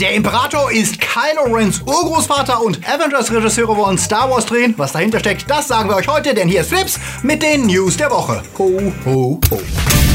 Der Imperator ist Kylo Rens Urgroßvater und Avengers-Regisseure wollen Star Wars drehen. Was dahinter steckt, das sagen wir euch heute, denn hier ist Flips mit den News der Woche. Ho, ho, ho.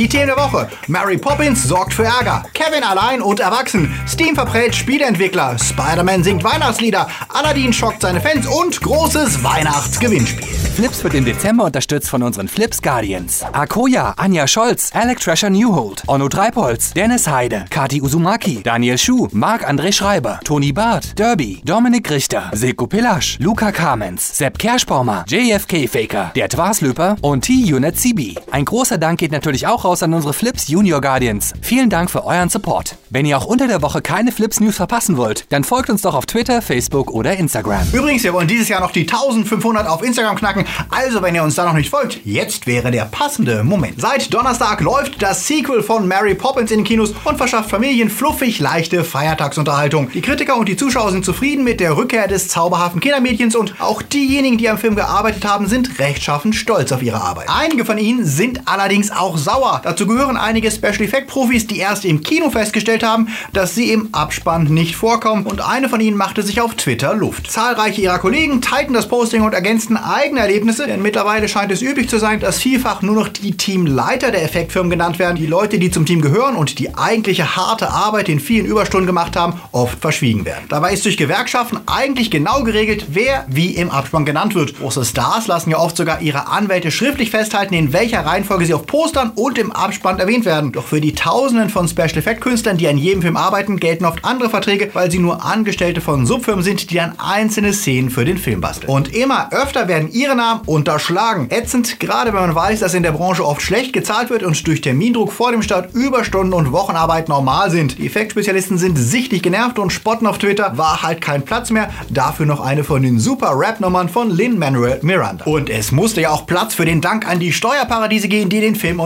Die Themen der Woche. Mary Poppins sorgt für Ärger. Kevin allein und erwachsen. Steam verprellt Spieleentwickler. Spider-Man singt Weihnachtslieder. Aladdin schockt seine Fans und großes Weihnachtsgewinnspiel. Flips wird im Dezember unterstützt von unseren Flips Guardians. Akoya, Anja Scholz, Alec Thrasher Newhold, Onno Treipholz, Dennis Heide, Kati Uzumaki, Daniel Schuh, Marc-André Schreiber, Toni Barth, Derby, Dominik Richter, Silko Pillasch, Luca Kamens, Sepp Kerschbaumer, JFK Faker, der Twaslöper und T-Unit CB. Ein großer Dank geht natürlich auch raus an unsere Flips Junior Guardians. Vielen Dank für euren Support. Wenn ihr auch unter der Woche keine Flips News verpassen wollt, dann folgt uns doch auf Twitter, Facebook oder Instagram. Übrigens, wir wollen dieses Jahr noch die 1500 auf Instagram knacken. Also, wenn ihr uns da noch nicht folgt, jetzt wäre der passende Moment. Seit Donnerstag läuft das Sequel von Mary Poppins in den Kinos und verschafft Familien fluffig leichte Feiertagsunterhaltung. Die Kritiker und die Zuschauer sind zufrieden mit der Rückkehr des zauberhaften Kindermädchens und auch diejenigen, die am Film gearbeitet haben, sind rechtschaffend stolz auf ihre Arbeit. Einige von ihnen sind allerdings auch sauer. Dazu gehören einige Special Effect Profis, die erst im Kino festgestellt haben, dass sie im Abspann nicht vorkommen und eine von ihnen machte sich auf Twitter Luft. Zahlreiche ihrer Kollegen teilten das Posting und ergänzten eigene Erlebnisse, denn mittlerweile scheint es üblich zu sein, dass vielfach nur noch die Teamleiter der Effektfirmen genannt werden. Die Leute, die zum Team gehören und die eigentliche harte Arbeit in vielen Überstunden gemacht haben, oft verschwiegen werden. Dabei ist durch Gewerkschaften eigentlich genau geregelt, wer wie im Abspann genannt wird. Große Stars lassen ja oft sogar ihre Anwälte schriftlich festhalten, in welcher Reihenfolge sie auf Postern und im Abspann erwähnt werden. Doch für die Tausenden von Special Effect Künstlern, die an jedem Film arbeiten, gelten oft andere Verträge, weil sie nur Angestellte von Subfirmen sind, die dann einzelne Szenen für den Film basteln. Und immer öfter werden ihre Namen unterschlagen. Ätzend, gerade wenn man weiß, dass in der Branche oft schlecht gezahlt wird und durch Termindruck vor dem Start Überstunden und Wochenarbeit normal sind. Die Effektspezialisten sind sichtlich genervt und spotten auf Twitter, war halt kein Platz mehr. Dafür noch eine von den super Rap-Nummern von Lin-Manuel Miranda. Und es musste ja auch Platz für den Dank an die Steuerparadiese gehen, die den Film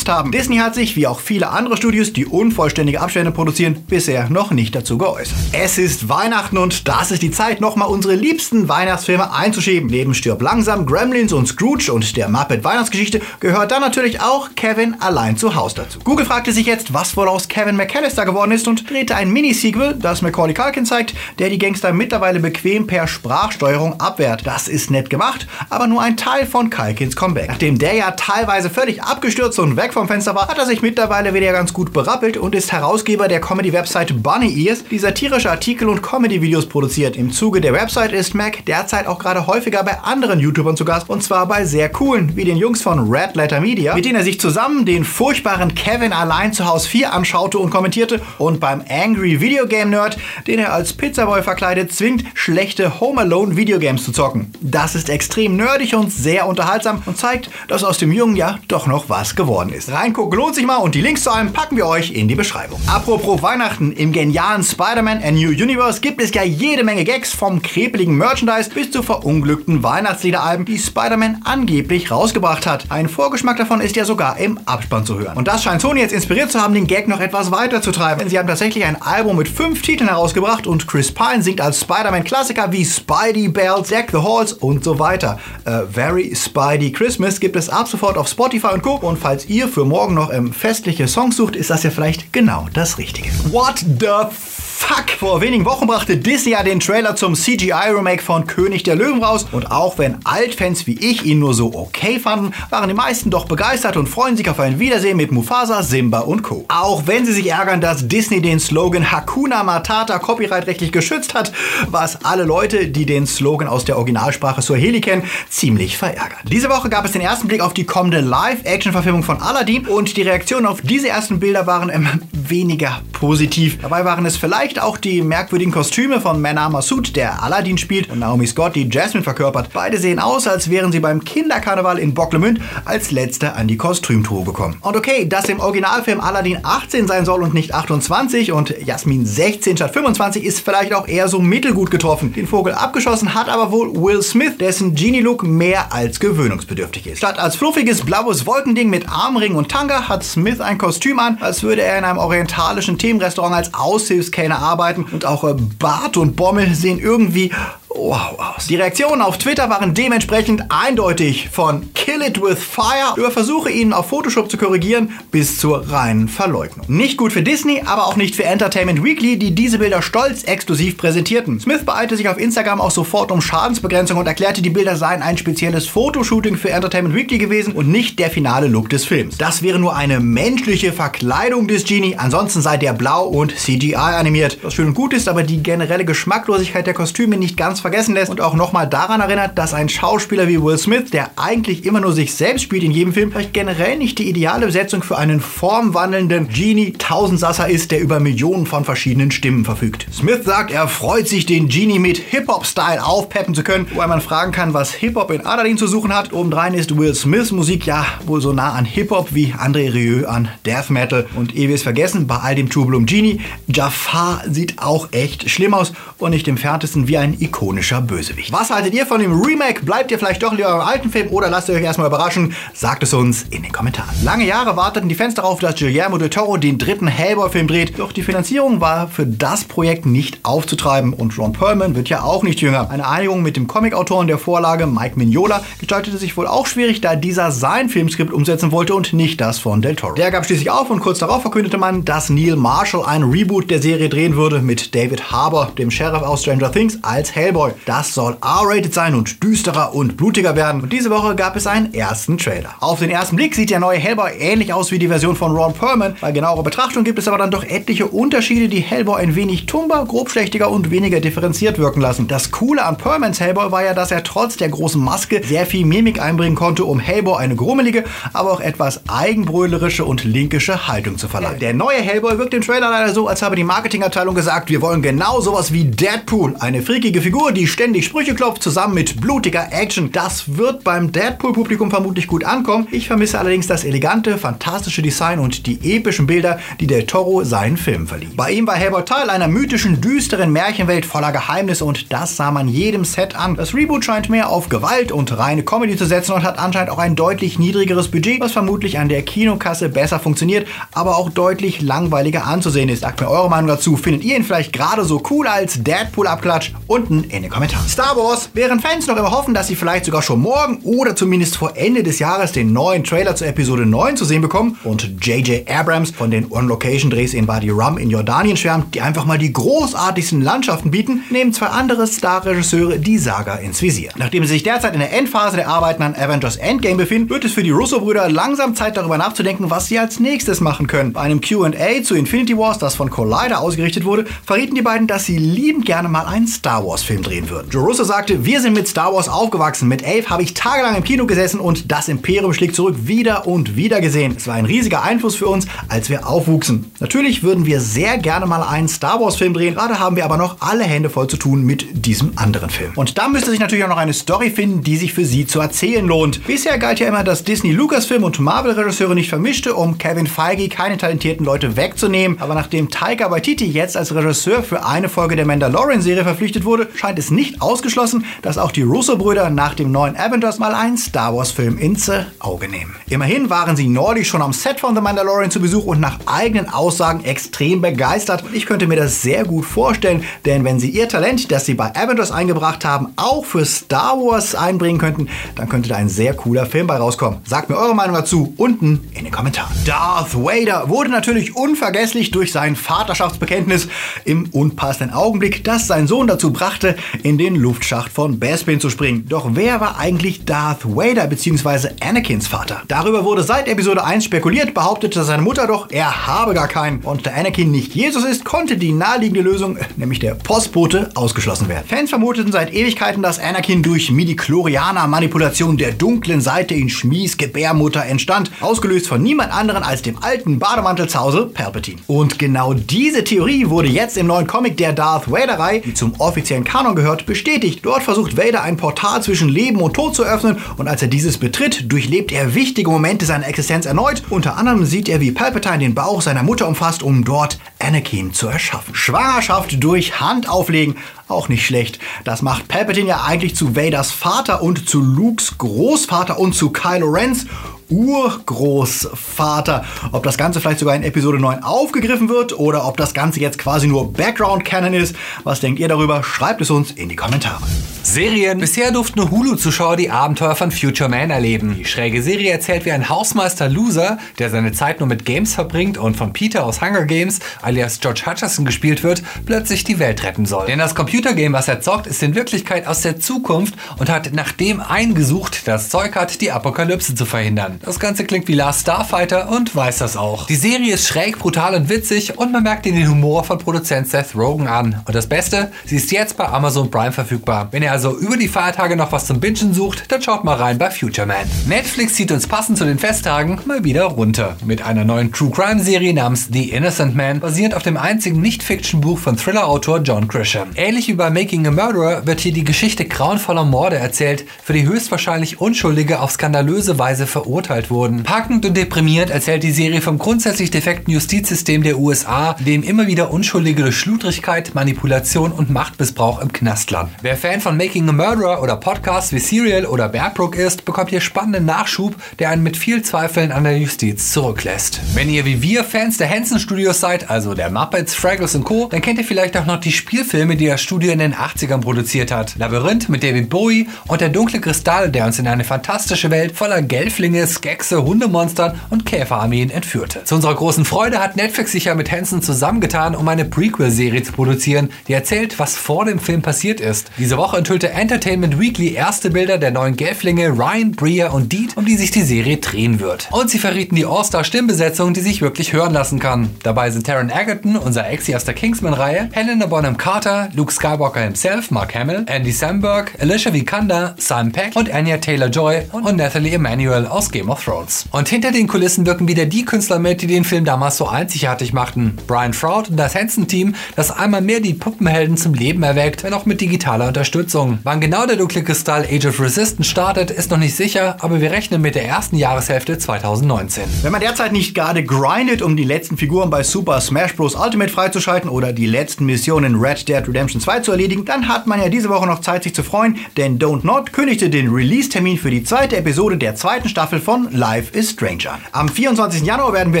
unterstützt haben. Disney hat sich, wie auch viele andere Studios, die unvollständige Abstände produzieren, bisher noch nicht dazu geäußert. Es ist Weihnachten und das ist die Zeit, nochmal unsere liebsten Weihnachtsfilme einzuschieben. Neben Stirb langsam, Gremlins und Scrooge und der Muppet Weihnachtsgeschichte gehört dann natürlich auch Kevin allein zu Haus dazu. Google fragte sich jetzt, was wohl aus Kevin McAllister geworden ist und drehte ein Mini-Sequel, das Macaulay Culkin zeigt, der die Gangster mittlerweile bequem per Sprachsteuerung abwehrt. Das ist nett gemacht, aber nur ein Teil von Culkins Comeback. Nachdem der ja teilweise völlig abgestürzt und weg vom Fenster war, hat er sich mittlerweile wieder ganz gut berappelt und ist Herausgeber der Comedy-Website Bunny Ears, die satirische Artikel und Comedy-Videos produziert. Im Zuge der Website ist Mac derzeit auch gerade häufiger bei anderen YouTubern zu Gast und zwar bei sehr coolen, wie den Jungs von Red Letter Media, mit denen er sich zusammen den furchtbaren Kevin allein zu Haus 4 anschaute und kommentierte und beim Angry Video Game Nerd, den er als Pizzaboy verkleidet zwingt, schlechte Home Alone Videogames zu zocken. Das ist extrem nerdig und sehr unterhaltsam und zeigt, dass aus dem Jungen ja doch noch was geworden ist. Reingucken lohnt sich mal und die Links zu allem packen wir euch in die Beschreibung. Apropos Weihnachten, im genialen Spider-Man A New Universe gibt es ja jede Menge Gags vom krepeligen Merchandise bis zu verunglückten Weihnachtsliederalben, die Spider-Man angeblich rausgebracht hat. Ein Vorgeschmack davon ist ja sogar im Abspann zu hören. Und das scheint Sony jetzt inspiriert zu haben, den Gag noch etwas weiter zu treiben. Denn sie haben tatsächlich ein Album mit fünf Titeln herausgebracht und Chris Pine singt als Spider-Man-Klassiker wie Spidey Bells, Deck the Halls und so weiter. Äh, Very Spidey Christmas gibt es ab sofort auf Spotify und Co. Und falls ihr für morgen noch ähm, festliche Songs sucht, ist das ja vielleicht genau das Richtige. What the Fuck! Vor wenigen Wochen brachte Disney ja den Trailer zum CGI-Remake von König der Löwen raus und auch wenn Altfans wie ich ihn nur so okay fanden, waren die meisten doch begeistert und freuen sich auf ein Wiedersehen mit Mufasa, Simba und Co. Auch wenn sie sich ärgern, dass Disney den Slogan Hakuna Matata copyrightrechtlich geschützt hat, was alle Leute, die den Slogan aus der Originalsprache Swahili kennen, ziemlich verärgert. Diese Woche gab es den ersten Blick auf die kommende Live-Action-Verfilmung von Aladdin und die Reaktionen auf diese ersten Bilder waren ähm, weniger positiv. Dabei waren es vielleicht auch die merkwürdigen Kostüme von Mena Massoud, der Aladdin spielt, und Naomi Scott, die Jasmine verkörpert. Beide sehen aus, als wären sie beim Kinderkarneval in Bocklemünd als Letzte an die Kostümtour gekommen. Und okay, dass im Originalfilm Aladdin 18 sein soll und nicht 28 und Jasmin 16 statt 25 ist vielleicht auch eher so mittelgut getroffen. Den Vogel abgeschossen hat aber wohl Will Smith, dessen Genie-Look mehr als gewöhnungsbedürftig ist. Statt als fluffiges blaues Wolkending mit Armring und Tanga hat Smith ein Kostüm an, als würde er in einem orientalischen Themenrestaurant als Aushilfskellner arbeiten und auch äh, Bart und Bommel sehen irgendwie wow aus. Die Reaktionen auf Twitter waren dementsprechend eindeutig von Kill It With Fire über Versuche, ihn auf Photoshop zu korrigieren, bis zur reinen Verleugnung. Nicht gut für Disney, aber auch nicht für Entertainment Weekly, die diese Bilder stolz exklusiv präsentierten. Smith beeilte sich auf Instagram auch sofort um Schadensbegrenzung und erklärte, die Bilder seien ein spezielles Fotoshooting für Entertainment Weekly gewesen und nicht der finale Look des Films. Das wäre nur eine menschliche Verkleidung des Genie, ansonsten sei der blau und CGI animiert. Was schön und gut ist, aber die generelle Geschmacklosigkeit der Kostüme nicht ganz vergessen lässt und auch nochmal daran erinnert, dass ein Schauspieler wie Will Smith, der eigentlich immer nur sich selbst spielt in jedem Film, vielleicht generell nicht die ideale Besetzung für einen formwandelnden Genie Tausendsasser ist, der über Millionen von verschiedenen Stimmen verfügt. Smith sagt, er freut sich, den Genie mit Hip-Hop-Style aufpeppen zu können, wobei man fragen kann, was Hip-Hop in Aladdin zu suchen hat. Obendrein ist Will Smiths Musik ja wohl so nah an Hip-Hop wie André Rieu an Death Metal. Und ehe wir es vergessen, bei all dem Trubel um Genie, Jafar sieht auch echt schlimm aus und nicht im Ferntesten wie ein ikonischer Bösewicht. Was haltet ihr von dem Remake? Bleibt ihr vielleicht doch lieber beim alten Film oder lasst ihr euch erstmal überraschen? Sagt es uns in den Kommentaren. Lange Jahre warteten die Fans darauf, dass Guillermo del Toro den dritten Hellboy-Film dreht, doch die Finanzierung war für das Projekt nicht aufzutreiben und Ron Perlman wird ja auch nicht jünger. Eine Einigung mit dem Comicautoren der Vorlage, Mike Mignola, gestaltete sich wohl auch schwierig, da dieser sein Filmskript umsetzen wollte und nicht das von Del Toro. Der gab schließlich auf und kurz darauf verkündete man, dass Neil Marshall ein Reboot der Serie drehen würde mit David Harbour, dem Sheriff aus Stranger Things, als Hellboy. Das soll R-rated sein und düsterer und blutiger werden. Und diese Woche gab es einen ersten Trailer. Auf den ersten Blick sieht der neue Hellboy ähnlich aus wie die Version von Ron Perlman. Bei genauerer Betrachtung gibt es aber dann doch etliche Unterschiede, die Hellboy ein wenig tumber, grobschlächtiger und weniger differenziert wirken lassen. Das Coole an Perlmans Hellboy war ja, dass er trotz der großen Maske sehr viel Mimik einbringen konnte, um Hellboy eine grummelige, aber auch etwas eigenbrölerische und linkische Haltung zu verleihen. Der neue Hellboy wirkt im Trailer leider so, als habe die Marketingabteilung gesagt, wir wollen genau sowas wie Deadpool. Eine freakige Figur, die ständig Sprüche klopft, zusammen mit blutiger Action. Das wird beim Deadpool-Publikum vermutlich gut ankommen. Ich vermisse allerdings das elegante, fantastische Design und die epischen Bilder, die Del Toro seinen Film verlieh. Bei ihm war Hellboy Teil einer mythischen, düsteren Märchenwelt voller Geheimnisse und das sah man jedem Set an. Das Reboot scheint mehr auf Gewalt und reine Comedy zu setzen und hat anscheinend auch ein deutlich niedrigeres Budget, was vermutlich an der Kinokasse besser funktioniert, aber auch deutlich langweiliger anzusehen ist. Sagt mir eure Meinung dazu. Findet ihr ihn vielleicht gerade so cool als Deadpool-Abklatsch? Unten in den Kommentaren. Star Wars. Während Fans noch immer hoffen, dass sie vielleicht sogar schon morgen oder zumindest vor Ende des Jahres den neuen Trailer zur Episode 9 zu sehen bekommen und J.J. Abrams von den On-Location-Drehs in Wadi Rum in Jordanien schwärmt, die einfach mal die großartigsten Landschaften bieten, nehmen zwei andere Star-Regisseure die Saga ins Visier. Nachdem sie sich derzeit in der Endphase der Arbeiten an Avengers Endgame befinden, wird es für die Russo-Brüder langsam Zeit darüber nachzudenken, was sie als nächstes machen können. Bei einem Q&A zu Infinity Wars, das von Collider ausgerichtet wurde, verrieten die beiden, dass sie liebend gerne mal einen Star Wars-Film drehen würden. Joe Russo sagte, wir sind mit Star Wars aufgewachsen. Mit Elf habe ich tagelang im Kino gesessen und das Imperium schlägt zurück wieder und wieder gesehen. Es war ein riesiger Einfluss für uns, als wir aufwuchsen. Natürlich würden wir sehr gerne mal einen Star Wars-Film drehen, gerade haben wir aber noch alle Hände voll zu tun mit diesem anderen Film. Und da müsste sich natürlich auch noch eine Story finden, die sich für sie zu erzählen lohnt. Bisher galt ja immer, dass Disney Lucasfilm und Marvel-Regisseure nicht vermischte, um Kevin Feige keine talentierten Leute wegzunehmen. Aber nachdem Taika Waititi jetzt als Regisseur für eine Folge der Mandalorian-Serie verpflichtet wurde, scheint es nicht ausgeschlossen, dass auch die Russo-Brüder nach dem neuen Avengers mal einen Star Wars-Film ins Auge nehmen. Immerhin waren sie neulich schon am Set von The Mandalorian zu Besuch und nach eigenen Aussagen extrem begeistert. Ich könnte mir das sehr gut vorstellen, denn wenn sie ihr Talent, das sie bei Avengers eingebracht haben, auch für Star Wars einbringen könnten, dann könnte da ein sehr cooler Film bei rauskommen. Sagt mir eure Meinung dazu unten in den Kommentaren. Darth Vader wurde natürlich unvergesslich durch sein Vaterschaftsbekenntnis im unpassenden Augenblick, das sein Sohn dazu brachte, in den Luftschacht von Bespin zu springen. Doch wer war eigentlich Darth Vader bzw. Anakins Vater? Darüber wurde seit Episode 1 spekuliert, behauptete seine Mutter doch, er habe gar keinen. Und da Anakin nicht Jesus ist, konnte die naheliegende Lösung, nämlich der Postbote, ausgeschlossen werden. Fans vermuteten seit Ewigkeiten, dass Anakin durch Midi-Chlorianer-Manipulation der dunklen Seite in Schmies Gebärmutter entstand, ausgelöst von niemand anderen als dem alten Bademantel zu Hause, Palpatine. Und genau diese Theorie wurde jetzt im neuen Comic der Darth Vader-Reihe, die zum offiziellen Kanon gehört, bestätigt. Dort versucht Vader ein Portal zwischen Leben und Tod zu öffnen und als er dieses betritt, durchlebt er wichtige Momente seiner Existenz erneut. Unter anderem sieht er, wie Palpatine den Bauch seiner Mutter umfasst, um dort Anakin zu erschaffen. Schwangerschaft durch Hand auflegen, auch nicht schlecht. Das macht Palpatine ja eigentlich zu Vaders Vater und zu Lukes Großvater und zu Kylo Rens Urgroßvater. Ob das Ganze vielleicht sogar in Episode 9 aufgegriffen wird oder ob das Ganze jetzt quasi nur Background-Canon ist. Was denkt ihr darüber? Schreibt es uns in die Kommentare. Serien. Bisher durften nur Hulu-Zuschauer die Abenteuer von Future Man erleben. Die schräge Serie erzählt, wie ein Hausmeister Loser, der seine Zeit nur mit Games verbringt und von Peter aus Hunger Games, alias George Hutcherson gespielt wird, plötzlich die Welt retten soll. Denn das Computergame, was er zockt, ist in Wirklichkeit aus der Zukunft und hat nach dem eingesucht, das Zeug hat, die Apokalypse zu verhindern. Das Ganze klingt wie Last Starfighter und weiß das auch. Die Serie ist schräg, brutal und witzig und man merkt den Humor von Produzent Seth Rogen an. Und das Beste, sie ist jetzt bei Amazon Prime verfügbar. Wenn ihr also über die Feiertage noch was zum Bingen sucht, dann schaut mal rein bei Future Man. Netflix zieht uns passend zu den Festtagen mal wieder runter. Mit einer neuen True Crime Serie namens The Innocent Man, basierend auf dem einzigen Nicht-Fiction-Buch von Thriller-Autor John Grisham. Ähnlich wie bei Making a Murderer wird hier die Geschichte grauenvoller Morde erzählt, für die höchstwahrscheinlich Unschuldige auf skandalöse Weise verurteilt wurden. Packend und deprimierend erzählt die Serie vom grundsätzlich defekten Justizsystem der USA, dem immer wieder Unschuldige durch Schludrigkeit, Manipulation und Machtmissbrauch im Knast landen. Wer Fan von Making a Murderer oder Podcasts wie Serial oder Bearbrook ist, bekommt hier spannenden Nachschub, der einen mit viel Zweifeln an der Justiz zurücklässt. Wenn ihr wie wir Fans der Hansen Studios seid, also der Muppets, Fraggles und Co., dann kennt ihr vielleicht auch noch die Spielfilme, die das Studio in den 80ern produziert hat. Labyrinth mit David Bowie und der dunkle Kristall, der uns in eine fantastische Welt voller Gelflinge, Skexe, Hundemonstern und Käferarmeen entführte. Zu unserer großen Freude hat Netflix sich ja mit Hansen zusammengetan, um eine Prequel-Serie zu produzieren, die erzählt, was vor dem Film passiert ist. Diese Woche enthüllte Entertainment Weekly erste Bilder der neuen Gelflinge Ryan, Bria und Deed, um die sich die Serie drehen wird. Und sie verrieten die All-Star-Stimmbesetzung, die sich wirklich hören lassen kann. Dabei sind Taron Egerton, unser Exi aus der Kingsman-Reihe, Helena Bonham Carter, Luke Skywalker himself, Mark Hamill, Andy Samberg, Alicia Vikander, Simon Peck und Anya Taylor-Joy und Nathalie Emanuel aus Game of Thrones. Und hinter den Kulissen wirken wieder die Künstler mit, die den Film damals so einzigartig machten. Brian Froud und das Hansen-Team, das einmal mehr die Puppenhelden zum Leben erweckt, wenn auch mit digitaler Unterstützung. Wann genau der dunkle Kristall Age of Resistance startet, ist noch nicht sicher, aber wir rechnen mit der ersten Jahreshälfte 2019. Wenn man derzeit nicht gerade grindet, um die letzten Figuren bei Super Smash Bros. Ultimate freizuschalten oder die letzten Missionen in Red Dead Redemption 2 zu erledigen, dann hat man ja diese Woche noch Zeit, sich zu freuen, denn Don't Not kündigte den Release-Termin für die zweite Episode der zweiten Staffel von Life is Strange an. Am 24. Januar werden wir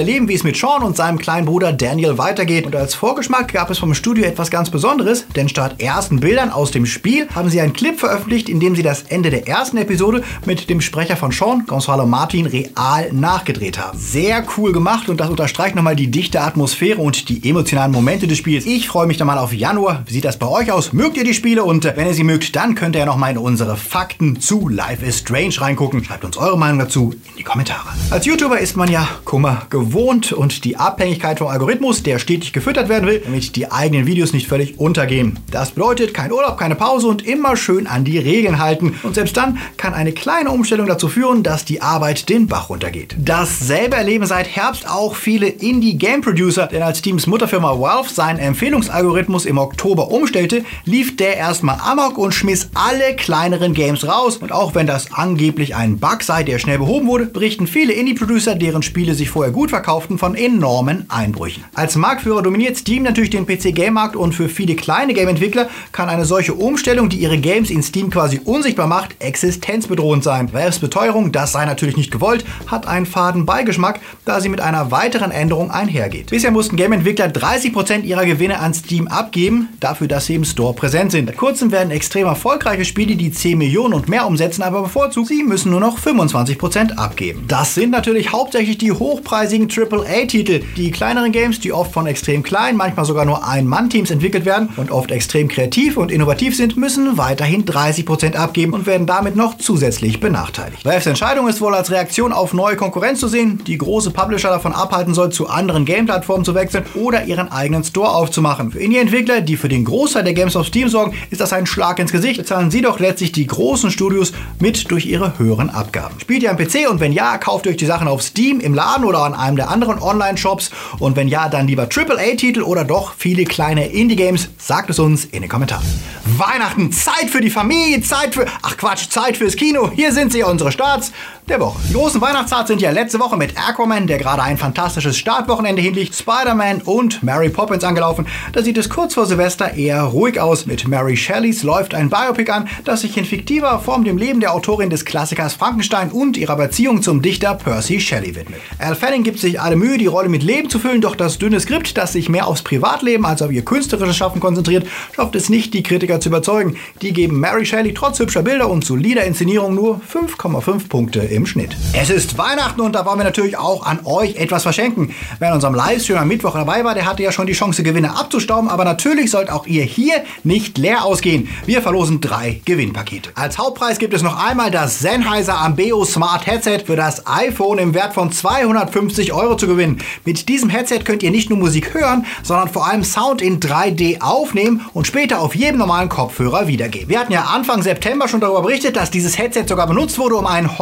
erleben, wie es mit Sean und seinem kleinen Bruder Daniel weitergeht. Und als Vorgeschmack gab es vom Studio etwas ganz Besonderes, denn statt ersten Bildern aus dem Spiel haben sie einen Clip veröffentlicht, in dem sie das Ende der ersten Episode mit dem Sprecher von Sean, Gonzalo Martin, real nachgedreht haben. Sehr cool gemacht und das unterstreicht nochmal die dichte Atmosphäre und die emotionalen Momente des Spiels. Ich freue mich dann mal auf Januar. Wie sieht das bei euch aus? Mögt ihr die Spiele? Und äh, wenn ihr sie mögt, dann könnt ihr ja nochmal in unsere Fakten zu Life is Strange reingucken. Schreibt uns eure Meinung dazu in die Kommentare. Als YouTuber ist man ja Kummer gewohnt und die Abhängigkeit vom Algorithmus, der stetig gefüttert werden will, damit die eigenen Videos nicht völlig untergehen. Das bedeutet kein Urlaub, keine Pause und immer schön an die Regeln halten. Und selbst dann kann eine kleine Umstellung dazu führen, dass die Arbeit den Bach runtergeht. Dasselbe erleben seit Herbst auch viele Indie-Game-Producer, denn als Teams Mutterfirma Valve seinen Empfehlungsalgorithmus im Oktober umstellte, lief der erstmal amok und schmiss alle kleineren Games raus. Und auch wenn das angeblich ein Bug sei, der schnell behoben wurde, berichten viele Indie-Producer, deren Spiele sich vorher gut verkauften, von enormen Einbrüchen. Als Marktführer dominiert Steam natürlich den PC-Game-Markt und für viele kleine Game-Entwickler kann eine solche Umstellung, die ihre Games in Steam quasi unsichtbar macht, existenzbedrohend sein. Valves Beteuerung, das sei natürlich nicht gewollt, hat einen faden Beigeschmack, da sie mit einer weiteren Änderung einhergeht. Bisher mussten Game-Entwickler 30% ihrer Gewinne an Steam abgeben, dafür, dass sie im Store präsent sind. Seit kurzem werden extrem erfolgreiche Spiele, die 10 Millionen und mehr umsetzen, aber bevorzugt, sie müssen nur noch 25% abgeben. Das sind natürlich hauptsächlich die hochpreisigen AAA-Titel, die kleineren Games, die oft von extrem kleinen, manchmal sogar nur Ein-Mann-Teams entwickelt werden und oft extrem kreativ und innovativ sind, müssen weiterhin 30% abgeben und werden damit noch zusätzlich benachteiligt. Valves Entscheidung ist wohl als Reaktion auf neue Konkurrenz zu sehen, die große Publisher davon abhalten soll, zu anderen Game-Plattformen zu wechseln oder ihren eigenen Store aufzumachen. Für Indie-Entwickler, die für den Großteil der Games auf Steam sorgen, ist das ein Schlag ins Gesicht. Bezahlen sie doch letztlich die großen Studios mit durch ihre höheren Abgaben. Spielt ihr am PC und wenn ja, kauft ihr euch die Sachen auf Steam, im Laden oder an einem der anderen Online-Shops und wenn ja, dann lieber AAA-Titel oder doch viele kleine Indie-Games. Sagt es uns in den Kommentaren. Weihnachten, Zeit für die Familie, Zeit für, ach Quatsch, Zeit fürs Kino. Hier sind sie, unsere Starts. Der Woche. Die großen Weihnachtscharts sind ja letzte Woche mit Aquaman, der gerade ein fantastisches Startwochenende hinlegt, Spider-Man und Mary Poppins angelaufen. Da sieht es kurz vor Silvester eher ruhig aus. Mit Mary Shelleys läuft ein Biopic an, das sich in fiktiver Form dem Leben der Autorin des Klassikers Frankenstein und ihrer Beziehung zum Dichter Percy Shelley widmet. Al Fanning gibt sich alle Mühe, die Rolle mit Leben zu füllen, doch das dünne Skript, das sich mehr aufs Privatleben als auf ihr künstlerisches Schaffen konzentriert, schafft es nicht, die Kritiker zu überzeugen. Die geben Mary Shelley trotz hübscher Bilder und solider Inszenierung nur 5,5 Punkte im Schnitt. Es ist Weihnachten und da wollen wir natürlich auch an euch etwas verschenken. Wer in unserem Livestream am Mittwoch dabei war, der hatte ja schon die Chance, Gewinne abzustauben, aber natürlich sollt auch ihr hier nicht leer ausgehen. Wir verlosen drei Gewinnpakete. Als Hauptpreis gibt es noch einmal das Sennheiser Ambeo Smart Headset für das iPhone im Wert von 250 Euro zu gewinnen. Mit diesem Headset könnt ihr nicht nur Musik hören, sondern vor allem Sound in 3D aufnehmen und später auf jedem normalen Kopfhörer wiedergeben. Wir hatten ja Anfang September schon darüber berichtet, dass dieses Headset sogar benutzt wurde, um einen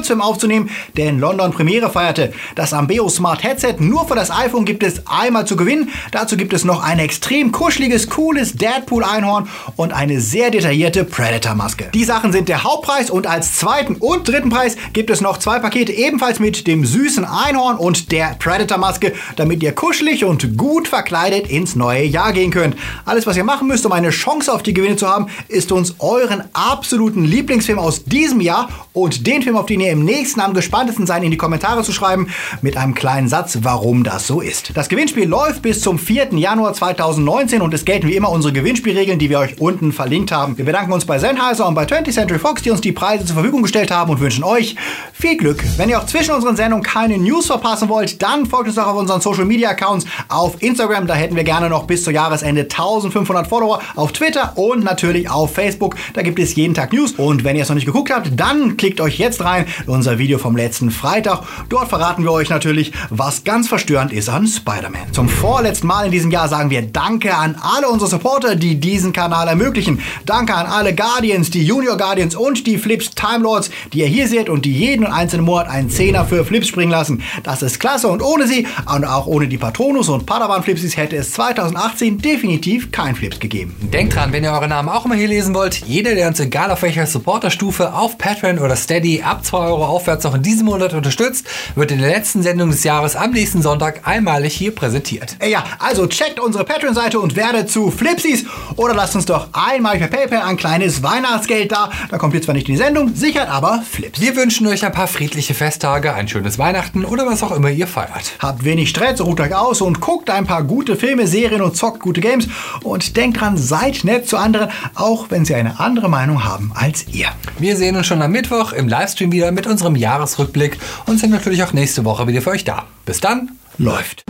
Horror-Kurzfilm aufzunehmen, der in London Premiere feierte. Das Ambeo Smart Headset nur für das iPhone gibt es einmal zu gewinnen. Dazu gibt es noch ein extrem kuscheliges, cooles Deadpool-Einhorn und eine sehr detaillierte Predator-Maske. Die Sachen sind der Hauptpreis und als zweiten und dritten Preis gibt es noch zwei Pakete ebenfalls mit dem süßen Einhorn und der Predator-Maske, damit ihr kuschelig und gut verkleidet ins neue Jahr gehen könnt. Alles, was ihr machen müsst, um eine Chance auf die Gewinne zu haben, ist uns euren absoluten Lieblingsfilm aus diesem Jahr und den Film, auf den ihr im nächsten am gespanntesten seid, in die Kommentare zu schreiben, mit einem kleinen Satz, warum das so ist. Das Gewinnspiel läuft bis zum 4. Januar 2019 und es gelten wie immer unsere Gewinnspielregeln, die wir euch unten verlinkt haben. Wir bedanken uns bei Sennheiser und bei 20th Century Fox, die uns die Preise zur Verfügung gestellt haben und wünschen euch viel Glück. Wenn ihr auch zwischen unseren Sendungen keine News verpassen wollt, dann folgt uns auch auf unseren Social Media Accounts auf Instagram, da hätten wir gerne noch bis zu Jahresende 1500 Follower, auf Twitter und natürlich auf Facebook. Da gibt es jeden Tag News und wenn ihr es noch nicht geguckt habt, dann klickt euch jetzt rein in unser Video vom letzten Freitag. Dort verraten wir euch natürlich, was ganz verstörend ist an Spider-Man. Zum vorletzten Mal in diesem Jahr sagen wir Danke an alle unsere Supporter, die diesen Kanal ermöglichen. Danke an alle Guardians, die Junior Guardians und die Flips Time Lords, die ihr hier seht und die jeden einzelnen Monat einen Zehner für Flips springen lassen. Das ist klasse und ohne sie und auch ohne die Patronus und Padawan Flipsies hätte es 2018 definitiv kein Flips gegeben. Denkt dran, wenn ihr eure Namen auch immer hier lesen wollt, jeder, der uns egal auf welcher Supporterstufe auf Patreon oder Steady ab 2 Euro aufwärts noch in diesem Monat unterstützt, wird in der letzten Sendung des Jahres am nächsten Sonntag einmalig hier präsentiert. Ja, also checkt unsere Patreon-Seite und werdet zu Flipsies oder lasst uns doch einmal per PayPal ein kleines Weihnachtsgeld da. Da kommt jetzt zwar nicht in die Sendung, sichert aber Flips. Wir wünschen euch ein paar friedliche Festtage, ein schönes Weihnachten oder was auch immer ihr feiert. Habt wenig Stress, ruht euch aus und guckt ein paar gute Filme, Serien und zockt gute Games. Und denkt dran, seid nett zu anderen, auch wenn sie eine andere Meinung haben als ihr. Wir sehen uns schon am Mittwoch im Livestream wieder mit unserem Jahresrückblick und sind natürlich auch nächste Woche wieder für euch da. Bis dann, läuft.